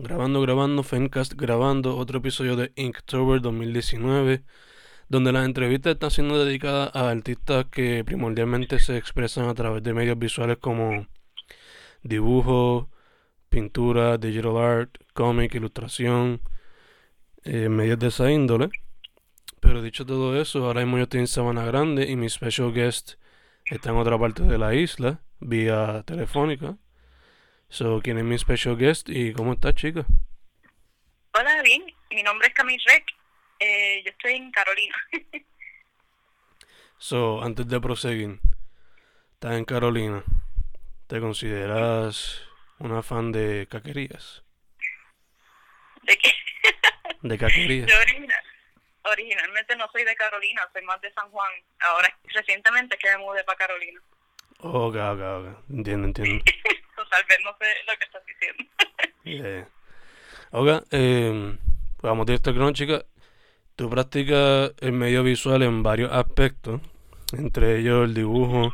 Grabando, grabando, Fencast, grabando otro episodio de Inktober 2019, donde las entrevistas están siendo dedicadas a artistas que primordialmente se expresan a través de medios visuales como dibujo, pintura, digital art, cómic, ilustración, eh, medios de esa índole. Pero dicho todo eso, ahora mismo yo estoy en Sabana Grande y mi special guest está en otra parte de la isla, vía telefónica. So, ¿quién es mi special guest y cómo estás, chica? Hola, bien. Mi nombre es Camille Reck. Eh, yo estoy en Carolina. so, antes de proseguir, estás en Carolina. ¿Te consideras una fan de caquerías? ¿De qué? de caquerías. Yo original, originalmente no soy de Carolina, soy más de San Juan. Ahora, recientemente que me mudé para Carolina. Ok, ok, ok. Entiendo, entiendo. tal vez no sé lo que estás diciendo. yeah. Ok, eh, pues vamos directo al grano, chica. Tú practicas el medio visual en varios aspectos, entre ellos el dibujo,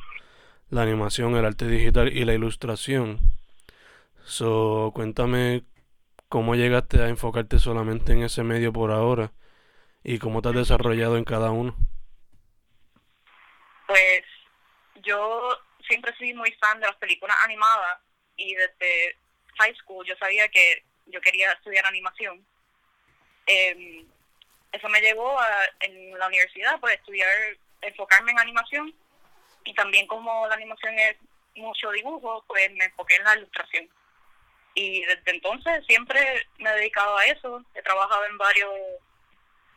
la animación, el arte digital y la ilustración. So, cuéntame cómo llegaste a enfocarte solamente en ese medio por ahora y cómo te has desarrollado en cada uno. Pues yo siempre fui muy fan de las películas animadas y desde high school yo sabía que yo quería estudiar animación. Eh, eso me llevó a, en la universidad, pues estudiar, enfocarme en animación y también como la animación es mucho dibujo, pues me enfoqué en la ilustración. Y desde entonces siempre me he dedicado a eso, he trabajado en varios,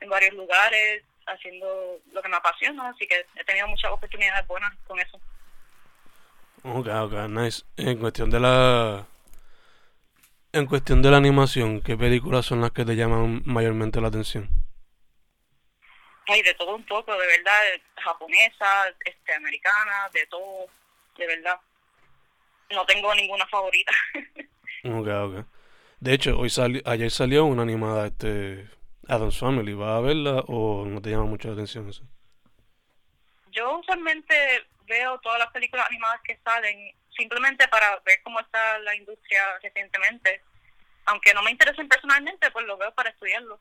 en varios lugares haciendo lo que me apasiona, así que he tenido muchas oportunidades buenas con eso. Ok, ok, nice. En cuestión de la... En cuestión de la animación, ¿qué películas son las que te llaman mayormente la atención? Ay, de todo un poco, de verdad, japonesa, este, americana, de todo, de verdad. No tengo ninguna favorita. ok, ok. De hecho, hoy sali ayer salió una animada, este, Adam's Family. ¿Vas a verla o no te llama mucho la atención eso? Yo usualmente veo todas las películas animadas que salen simplemente para ver cómo está la industria recientemente. Aunque no me interesen personalmente, pues lo veo para estudiarlo.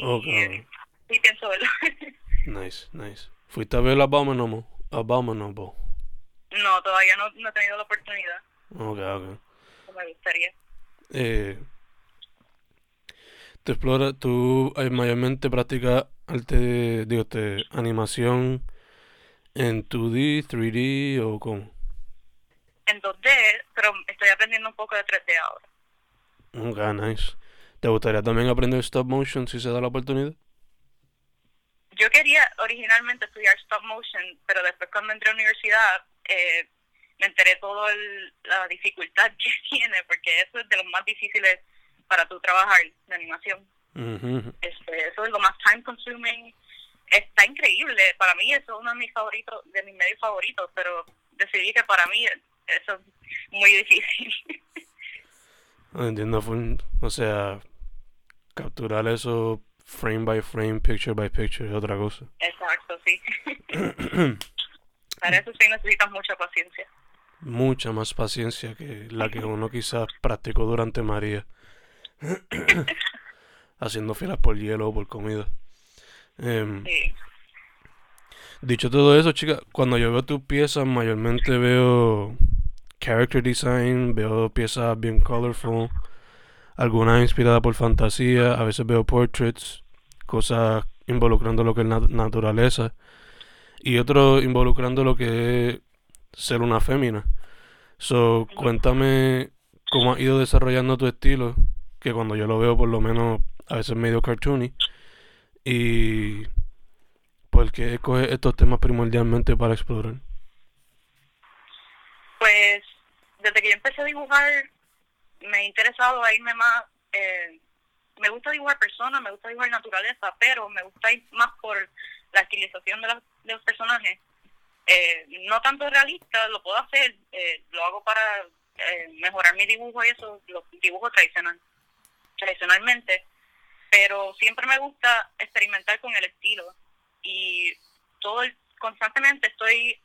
Okay. Y, y pienso verlo. nice, nice. ¿Fuiste a ver Abominable? Abominable? No, todavía no, no he tenido la oportunidad. Ok, ok. Me gustaría. Eh, tú exploras, tú eh, mayormente practicas arte, digo, este, animación ¿En 2D, 3D o cómo? En 2D, pero estoy aprendiendo un poco de 3D ahora. Ok, nice. ¿Te gustaría también aprender stop motion si se da la oportunidad? Yo quería originalmente estudiar stop motion, pero después cuando entré a la universidad eh, me enteré toda la dificultad que tiene, porque eso es de los más difíciles para tu trabajar de animación. este, eso es lo más time consuming está increíble. Para mí eso es uno de mis favoritos, de mis medios favoritos, pero decidí que para mí eso es muy difícil. Entiendo, o sea, capturar eso frame by frame, picture by picture es otra cosa. Exacto, sí. Para eso sí necesitas mucha paciencia. Mucha más paciencia que la que uno quizás practicó durante María. Haciendo filas por hielo o por comida. Em, dicho todo eso, chica, cuando yo veo tus piezas, mayormente veo character design, veo piezas bien colorful, algunas inspiradas por fantasía, a veces veo portraits, cosas involucrando lo que es naturaleza, y otros involucrando lo que es ser una fémina. So, cuéntame cómo ha ido desarrollando tu estilo, que cuando yo lo veo por lo menos a veces medio cartoony. ¿Y por qué escoges estos temas primordialmente para explorar? Pues desde que yo empecé a dibujar me he interesado a irme más eh, me gusta dibujar personas, me gusta dibujar naturaleza, pero me gusta ir más por la estilización de, de los personajes. Eh, no tanto realista, lo puedo hacer, eh, lo hago para eh, mejorar mi dibujo y eso, lo dibujo tradicional, tradicionalmente, pero siempre me gusta experimentar con el estilo y todo el, constantemente estoy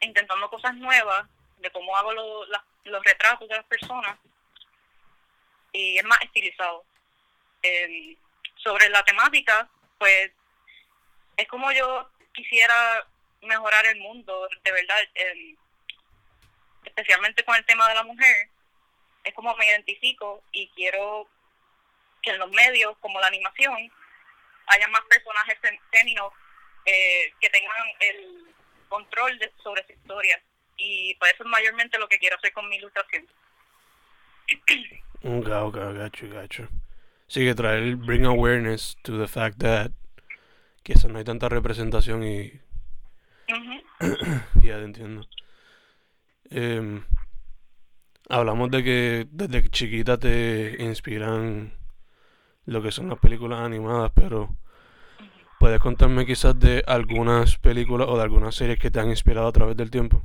intentando cosas nuevas de cómo hago los retratos de las personas y es más estilizado. Eh, sobre la temática, pues es como yo quisiera mejorar el mundo, de verdad, eh, especialmente con el tema de la mujer, es como me identifico y quiero que en los medios, como la animación, haya más personajes femeninos eh, que tengan el control de, sobre su historia. Y pues eso es mayormente lo que quiero hacer con mi ilustración. Ok, ok, gacho, gacho. Sí, que traer, bring awareness to the fact that quizás no hay tanta representación y... ya te entiendo. Eh, hablamos de que desde chiquita te inspiran lo que son las películas animadas, pero ¿puedes contarme quizás de algunas películas o de algunas series que te han inspirado a través del tiempo?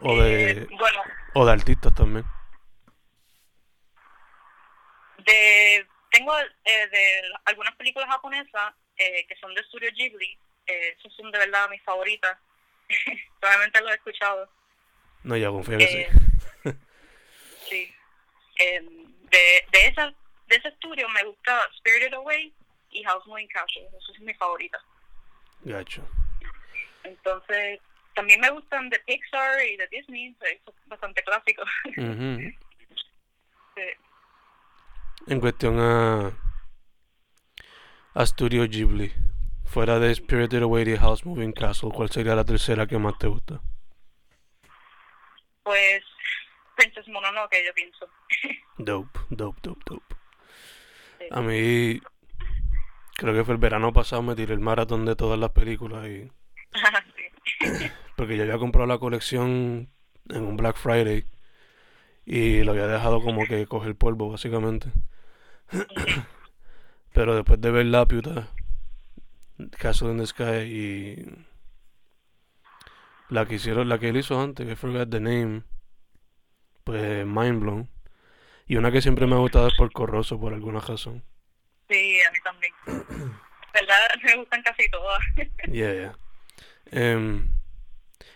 O de, eh, bueno, o de artistas también. De, tengo eh, de algunas películas japonesas eh, que son de Studio Ghibli, eh, esos son de verdad mis favoritas. Probablemente lo he escuchado. No, ya confío que sí. Eh, sí. Eh, de, de, esa, de ese estudio me gusta Spirited Away y House Moving Castle. Eso es mi favorita. Gacho. Entonces, también me gustan de Pixar y de Disney. Eso es bastante clásico. Sí. En cuestión a, a Studio Ghibli, fuera de Spirited Away y House Moving Castle, ¿cuál sería la tercera que más te gusta? Pues Princess Mononoke, yo pienso. Dope, dope, dope, dope. Sí. A mí, creo que fue el verano pasado, me tiré el maratón de todas las películas y... sí. Porque yo había comprado la colección en un Black Friday y lo había dejado como que coger polvo, básicamente. Pero después de ver la piuta, Castle in the Sky y la que hicieron, la que él hizo antes, que forgot the name, pues mind blown. Y una que siempre me ha gustado es por Corroso, por alguna razón. Sí, a mí también. ¿Verdad? Me gustan casi todas. Yeah, yeah. Em,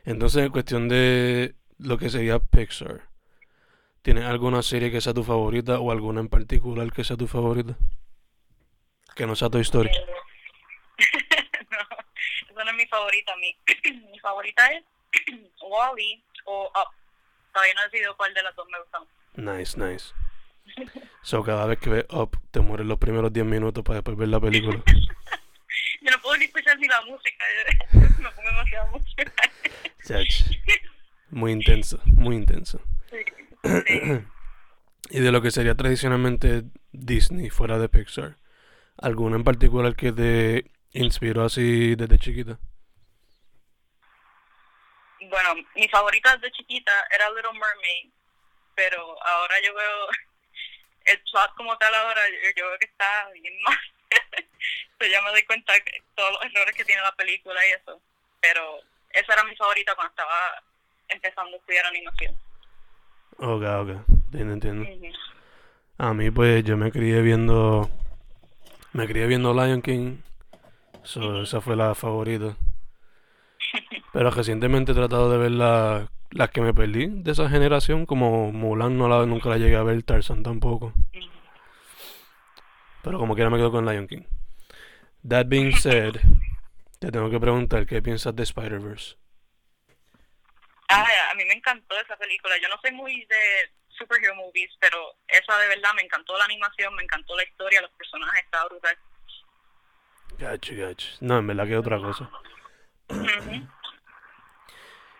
entonces, en cuestión de lo que sería Pixar, ¿tienes alguna serie que sea tu favorita o alguna en particular que sea tu favorita? Que no sea Toy Story. no, esa no es mi favorita. Mi, mi favorita es Wally o Up. Todavía no he decidido cuál de las dos me gustan. Nice, nice. So, cada vez que ves Up, te mueres los primeros 10 minutos para después ver la película. Yo no puedo ni escuchar ni la música. me pongo demasiada música. Chach. Muy intenso, muy intenso. Sí, sí. Y de lo que sería tradicionalmente Disney fuera de Pixar, ¿alguna en particular que te inspiró así desde chiquita? Bueno, mi favorita de chiquita era Little Mermaid, pero ahora yo veo el plot como tal ahora, yo, yo veo que está bien mal. Entonces ya me doy cuenta de todos los errores que tiene la película y eso. Pero esa era mi favorita cuando estaba empezando a estudiar animación. Ok, ok, entiendo, entiendo. A mí pues yo me crié viendo, me crié viendo Lion King, so, esa fue la favorita. Pero recientemente he tratado de ver la- las que me perdí de esa generación, como Mulan no la, nunca la llegué a ver, Tarzan tampoco. Pero como quiera me quedo con Lion King. That being said, te tengo que preguntar qué piensas de Spider-Verse. Ah, a mí me encantó esa película. Yo no soy muy de superhero movies, pero esa de verdad me encantó la animación, me encantó la historia, los personajes, estaba brutal. Gacho, gacho. No, en verdad que es otra cosa.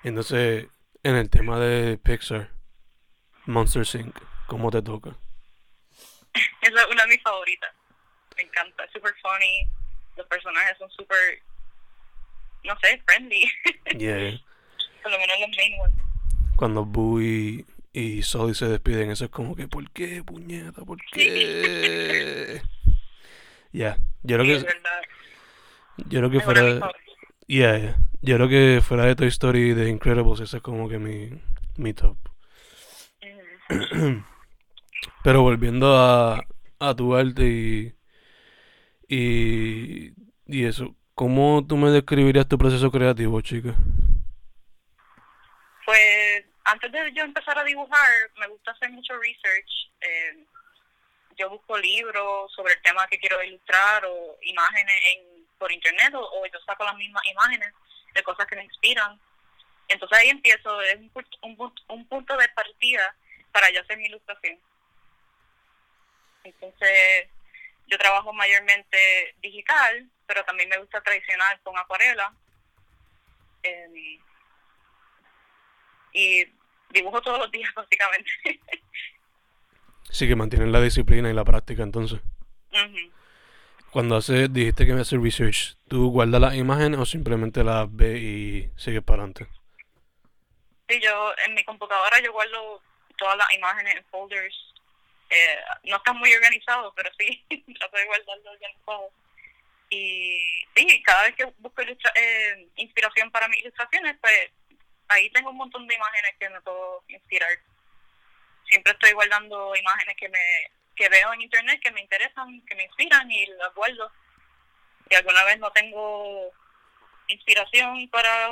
Entonces, en el tema de Pixar, Monster Inc., ¿cómo te toca? Esa es una de mis favoritas. Me encanta, es super funny. Los personajes son super, no sé, friendly. Yeah. Por lo menos los main ones. Cuando Boo y, y Soli se despiden. Eso es como que, ¿por qué, puñeta? ¿Por qué? Ya, yo creo que. Yo creo que fuera. Yeah, yeah. Yo creo que fuera de Toy Story de Incredibles, ese es como que mi, mi top. Pero volviendo a, a tu arte y, y, y eso, ¿cómo tú me describirías tu proceso creativo, chica? Pues antes de yo empezar a dibujar, me gusta hacer mucho research. Eh, yo busco libros sobre el tema que quiero ilustrar o imágenes en, por internet o yo saco las mismas imágenes de cosas que me inspiran. Entonces ahí empiezo, es un, un, punto de partida para yo hacer mi ilustración. Entonces yo trabajo mayormente digital, pero también me gusta tradicional con acuarela. Em, y dibujo todos los días básicamente. sí, que mantienen la disciplina y la práctica entonces. Cuando hace, dijiste que me hace research, ¿tú guardas las imágenes o simplemente las ves y sigues para adelante? Sí, yo en mi computadora yo guardo todas las imágenes en folders. Eh, no está muy organizado, pero sí, trato de guardarlo organizado. Y sí, cada vez que busco eh, inspiración para mis ilustraciones, pues ahí tengo un montón de imágenes que me puedo inspirar. Siempre estoy guardando imágenes que me que veo en internet que me interesan, que me inspiran y las guardo. Si alguna vez no tengo inspiración para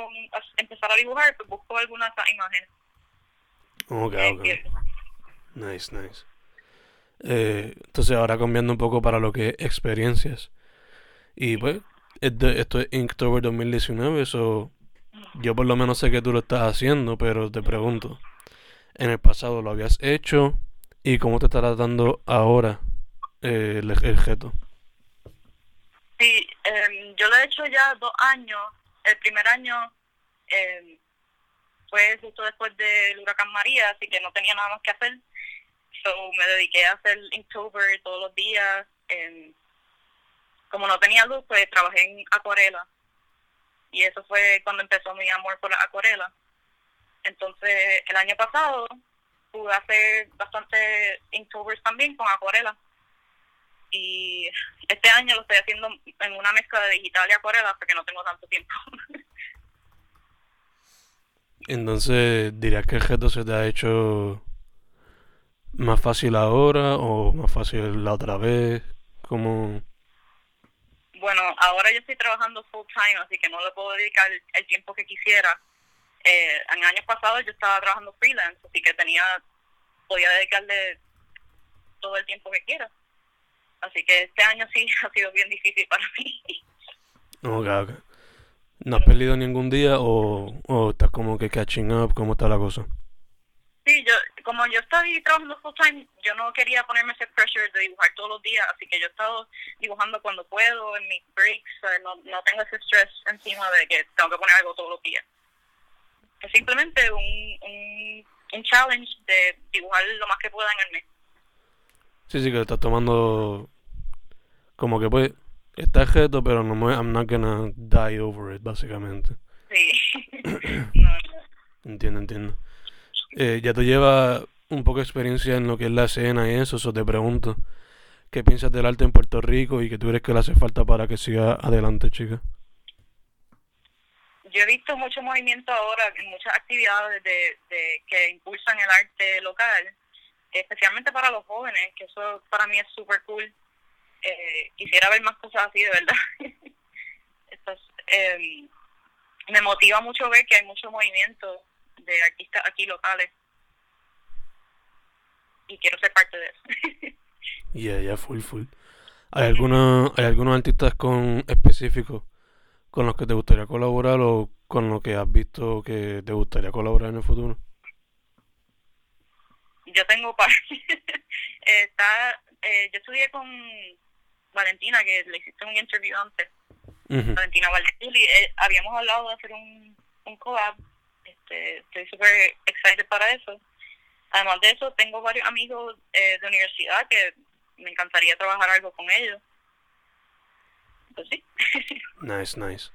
empezar a dibujar, pues busco alguna imágenes. Ok, ok. Nice, nice. Eh, entonces ahora cambiando un poco para lo que es experiencias. Y pues, esto es Inktober 2019, eso yo por lo menos sé que tú lo estás haciendo, pero te pregunto, ¿en el pasado lo habías hecho? ¿Y cómo te estará dando ahora eh, el, el? Sí, em, yo lo he hecho ya dos años. El primer año eh, fue justo después del huracán María, así que no tenía nada más que hacer. So, me dediqué a hacer Inktober todos los días. Em, como no tenía luz, pues trabajé en acuarela. Y eso fue cuando empezó mi amor por la acuarela. Entonces, el año pasado pude hacer bastante Inktober también con acuarela. Y este año lo estoy haciendo en una mezcla de digital y acuarela porque no tengo tanto tiempo. Entonces, ¿dirías que el reto se te ha hecho más fácil ahora o más fácil la otra vez? como Bueno, ahora yo estoy trabajando full time, así que no le puedo dedicar el tiempo que quisiera eh, en años pasados yo estaba trabajando freelance, así que tenía, podía dedicarle todo el tiempo que quiera. Así que este año sí ha sido bien difícil para mí. Ok, ok. ¿No has perdido ningún día o, o estás como que catching up? ¿Cómo está la cosa? Sí, yo, como yo estoy trabajando full time, yo no quería ponerme ese pressure de dibujar todos los días, así que yo he estado dibujando cuando puedo, en mis breaks, no, no tengo ese stress encima de que tengo que poner algo todos los días es simplemente un, un, challenge de dibujar lo más que pueda en el mes. Sí, sí, que estás tomando como que pues está reto, pero no me, I'm not gonna die over it, básicamente. Sí. Entiendo, entiendo. Eh, ya te lleva un poco de experiencia en lo que es la escena y eso, eso te pregunto. ¿Qué piensas del arte en Puerto Rico y qué tú crees que le hace falta para que siga adelante, chica? Yo he visto mucho movimiento ahora, muchas actividades de, que impulsan el arte local, especialmente para los jóvenes, que eso para mí es súper cool. Eh, quisiera ver más cosas así, de verdad. eh, me motiva mucho ver que hay mucho movimiento de artistas aquí locales y quiero ser parte de eso. Ya, ya, full, full. ¿Hay, alguna, ¿Hay algunos artistas con específicos con los que te gustaría colaborar o con lo que has visto que te gustaría colaborar en el futuro? Yo tengo par. Está, eh, yo estudié con Valentina, que le hiciste un interview antes. Valentina Valdelli. Eh, habíamos hablado de hacer un, un collab. Este, estoy súper excited para eso. Además de eso, tengo varios amigos eh, de universidad que me encantaría trabajar algo con ellos. Pues sí. nice, nice.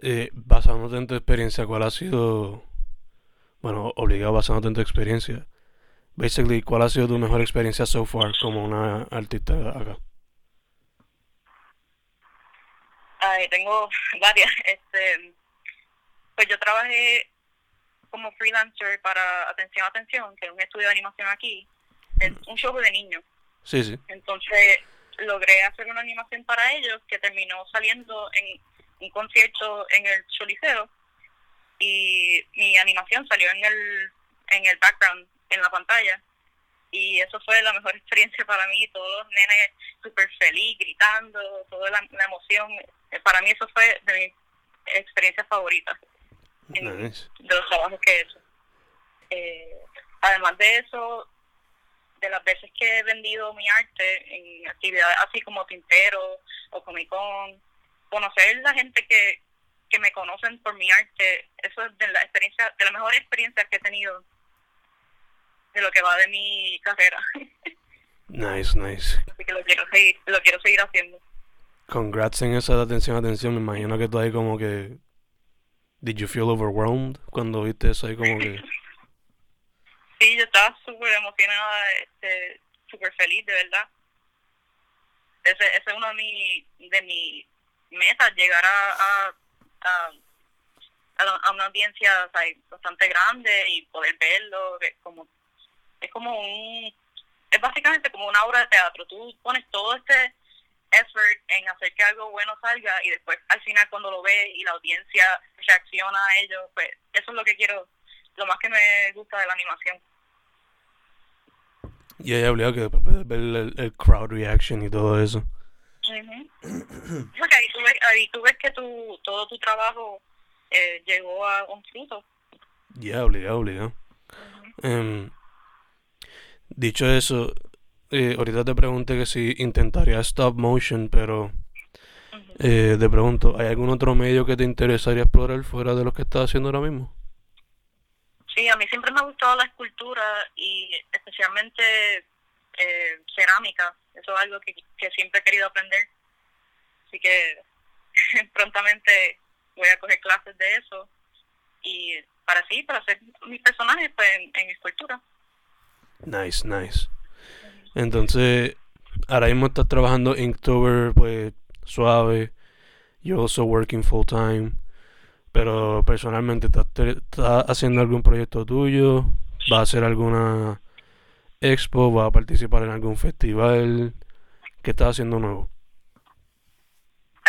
Eh, basándote en tu experiencia, ¿cuál ha sido bueno, obligado basándote en tu experiencia. Basically, ¿cuál ha sido tu mejor experiencia so far como una artista acá? Ay, tengo varias. Este, pues yo trabajé como freelancer para Atención Atención, que es un estudio de animación aquí. Es un show de niños. Sí, sí. Entonces logré hacer una animación para ellos que terminó saliendo en un concierto en el Choliseo y mi animación salió en el en el background en la pantalla. Y eso fue la mejor experiencia para mí todos los nenes súper feliz gritando toda la, emoción. Eh, para mí eso fue de mis experiencias favoritas de los trabajos que he hecho. Eh, además de eso de las veces que he vendido mi arte en actividades así como Tintero o Comic Con conocer la gente que, que me conocen por mi arte, eso es de la experiencia, de la mejor experiencia que he tenido de lo que va de mi carrera. Nice, nice. Así que lo quiero seguir, lo quiero seguir haciendo. Congrats en esa atención, atención. Me imagino que tú ahí como que. Did you feel overwhelmed cuando viste eso ahí como que. Sí, yo estaba súper emocionada, este, súper feliz, de verdad. Ese, ese es uno de mis de mi metas, llegar a, a, a, una audiencia bastante grande y poder verlo. Es como, es como un. Es básicamente como una obra de teatro. Tú pones todo este effort en hacer que algo bueno salga y después al final cuando lo ves y la audiencia reacciona a ello, pues eso es lo que quiero, lo más que me gusta de la animación. Y hay obligado que después ver el, crowd reaction y todo eso. Porque ahí tú ves, ahí tú ves que tu, todo tu trabajo eh, llegó a un fruto. Ya, obligado, obligado. Em, dicho eso, eh, ahorita te pregunté que si intentaría stop motion, pero eh, te pregunto, ¿hay algún otro medio que te interesaría explorar fuera de lo que estás haciendo ahora mismo? Sí, a mí siempre me ha gustado la escultura y especialmente eh, cerámica. Eso es algo que, que siempre he querido aprender. Así que prontamente voy a coger clases de eso y para sí, para hacer mis personajes pues, en, escultura. Nice, nice. Entonces, ahora mismo estás trabajando Inktober, pues suave. You're also working full time. Pero personalmente, ¿estás, haciendo algún proyecto tuyo? ¿Va a hacer alguna expo? ¿Va a participar en algún festival? ¿Qué estás haciendo nuevo?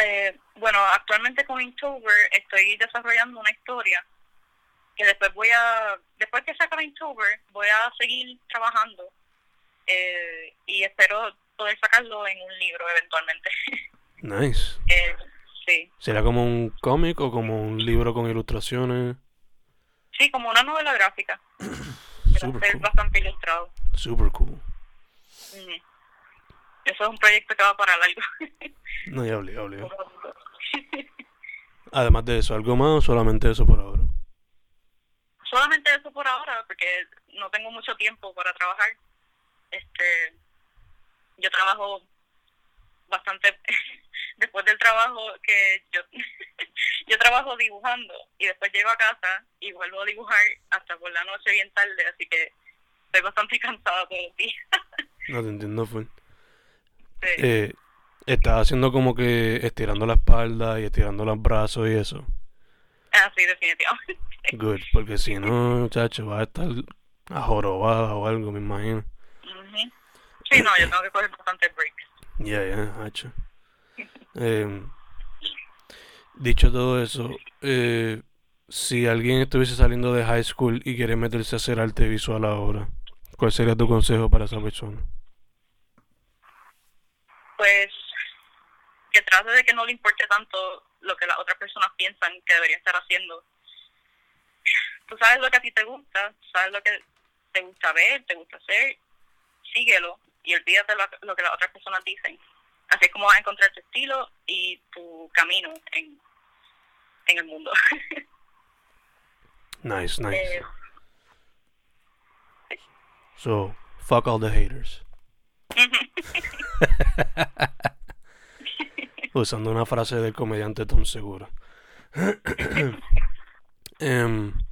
Eh, bueno, actualmente con Inktober estoy desarrollando una historia que después voy a, después que saque Inktober, voy a seguir trabajando eh, y espero poder sacarlo en un libro eventualmente. Nice. Eh, ¿Será como un cómic o como un libro con ilustraciones? Sí, como una novela gráfica. Super cool. bastante ilustrado. Super cool. Eso es un proyecto que va para largo. no, ya hablé, hablé. Además de eso, ¿algo más o solamente eso por ahora? Solamente eso por ahora, porque no tengo mucho tiempo para trabajar. Este, yo trabajo bastante después del trabajo que yo yo trabajo dibujando y después llego a casa y vuelvo a dibujar hasta por la noche bien tarde, así que estoy bastante cansada todos los días. no te entiendo, fue. Eh, estás haciendo como que estirando la espalda y estirando los brazos y eso. Ah, sí, definitivamente. Good, porque si no, muchacho, va a estar ajorobada o algo, me imagino. Sí, no, yo tengo que coger bastante breaks. Ya, ya, hacho. Eh, dicho todo eso, eh, si alguien estuviese saliendo de high school y quiere meterse a hacer arte visual ahora, ¿cuál sería tu consejo para esa persona? Pues que trate de que no le importe tanto lo que las otras personas piensan que debería estar haciendo. Tú sabes lo que a ti te gusta, sabes lo que te gusta ver, te gusta hacer, síguelo y olvídate lo, lo que las otras personas dicen. Así es como vas a encontrar tu estilo y tu camino en, en el mundo. nice, nice. Eh, so, fuck all the haters. Usando una frase del comediante Tom Segura. um,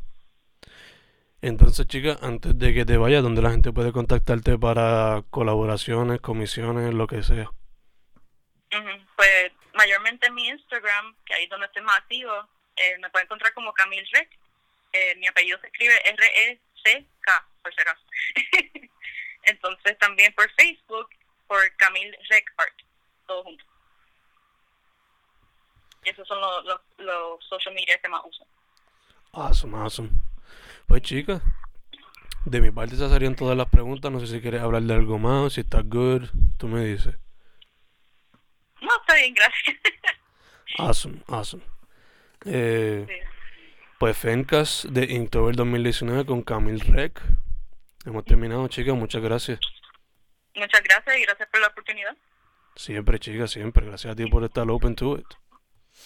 Entonces, chica, antes de que te vayas, ¿dónde la gente puede contactarte para colaboraciones, comisiones, lo que sea? Pues mayormente en mi Instagram, que ahí es donde estoy más activo, eh, me pueden encontrar como Camille Rec. Eh, mi apellido se escribe R-E-C-K, por si acaso. Entonces también por Facebook, por Camille Rec Art, todo junto. Esos son los, los, los social media que más uso. Awesome, awesome. Pues, chica, de mi parte esas serían todas las preguntas. No sé si quieres hablar de algo más, si estás good, tú me dices. No, está bien, gracias. Awesome, awesome. Eh, Sí. pues Fencast de Inktober 2019 con Camille Rec. Hemos terminado, chicas. Muchas gracias. Muchas gracias y gracias por la oportunidad. Siempre, chicas, siempre. Gracias a ti por estar open to it.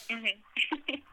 Ujú.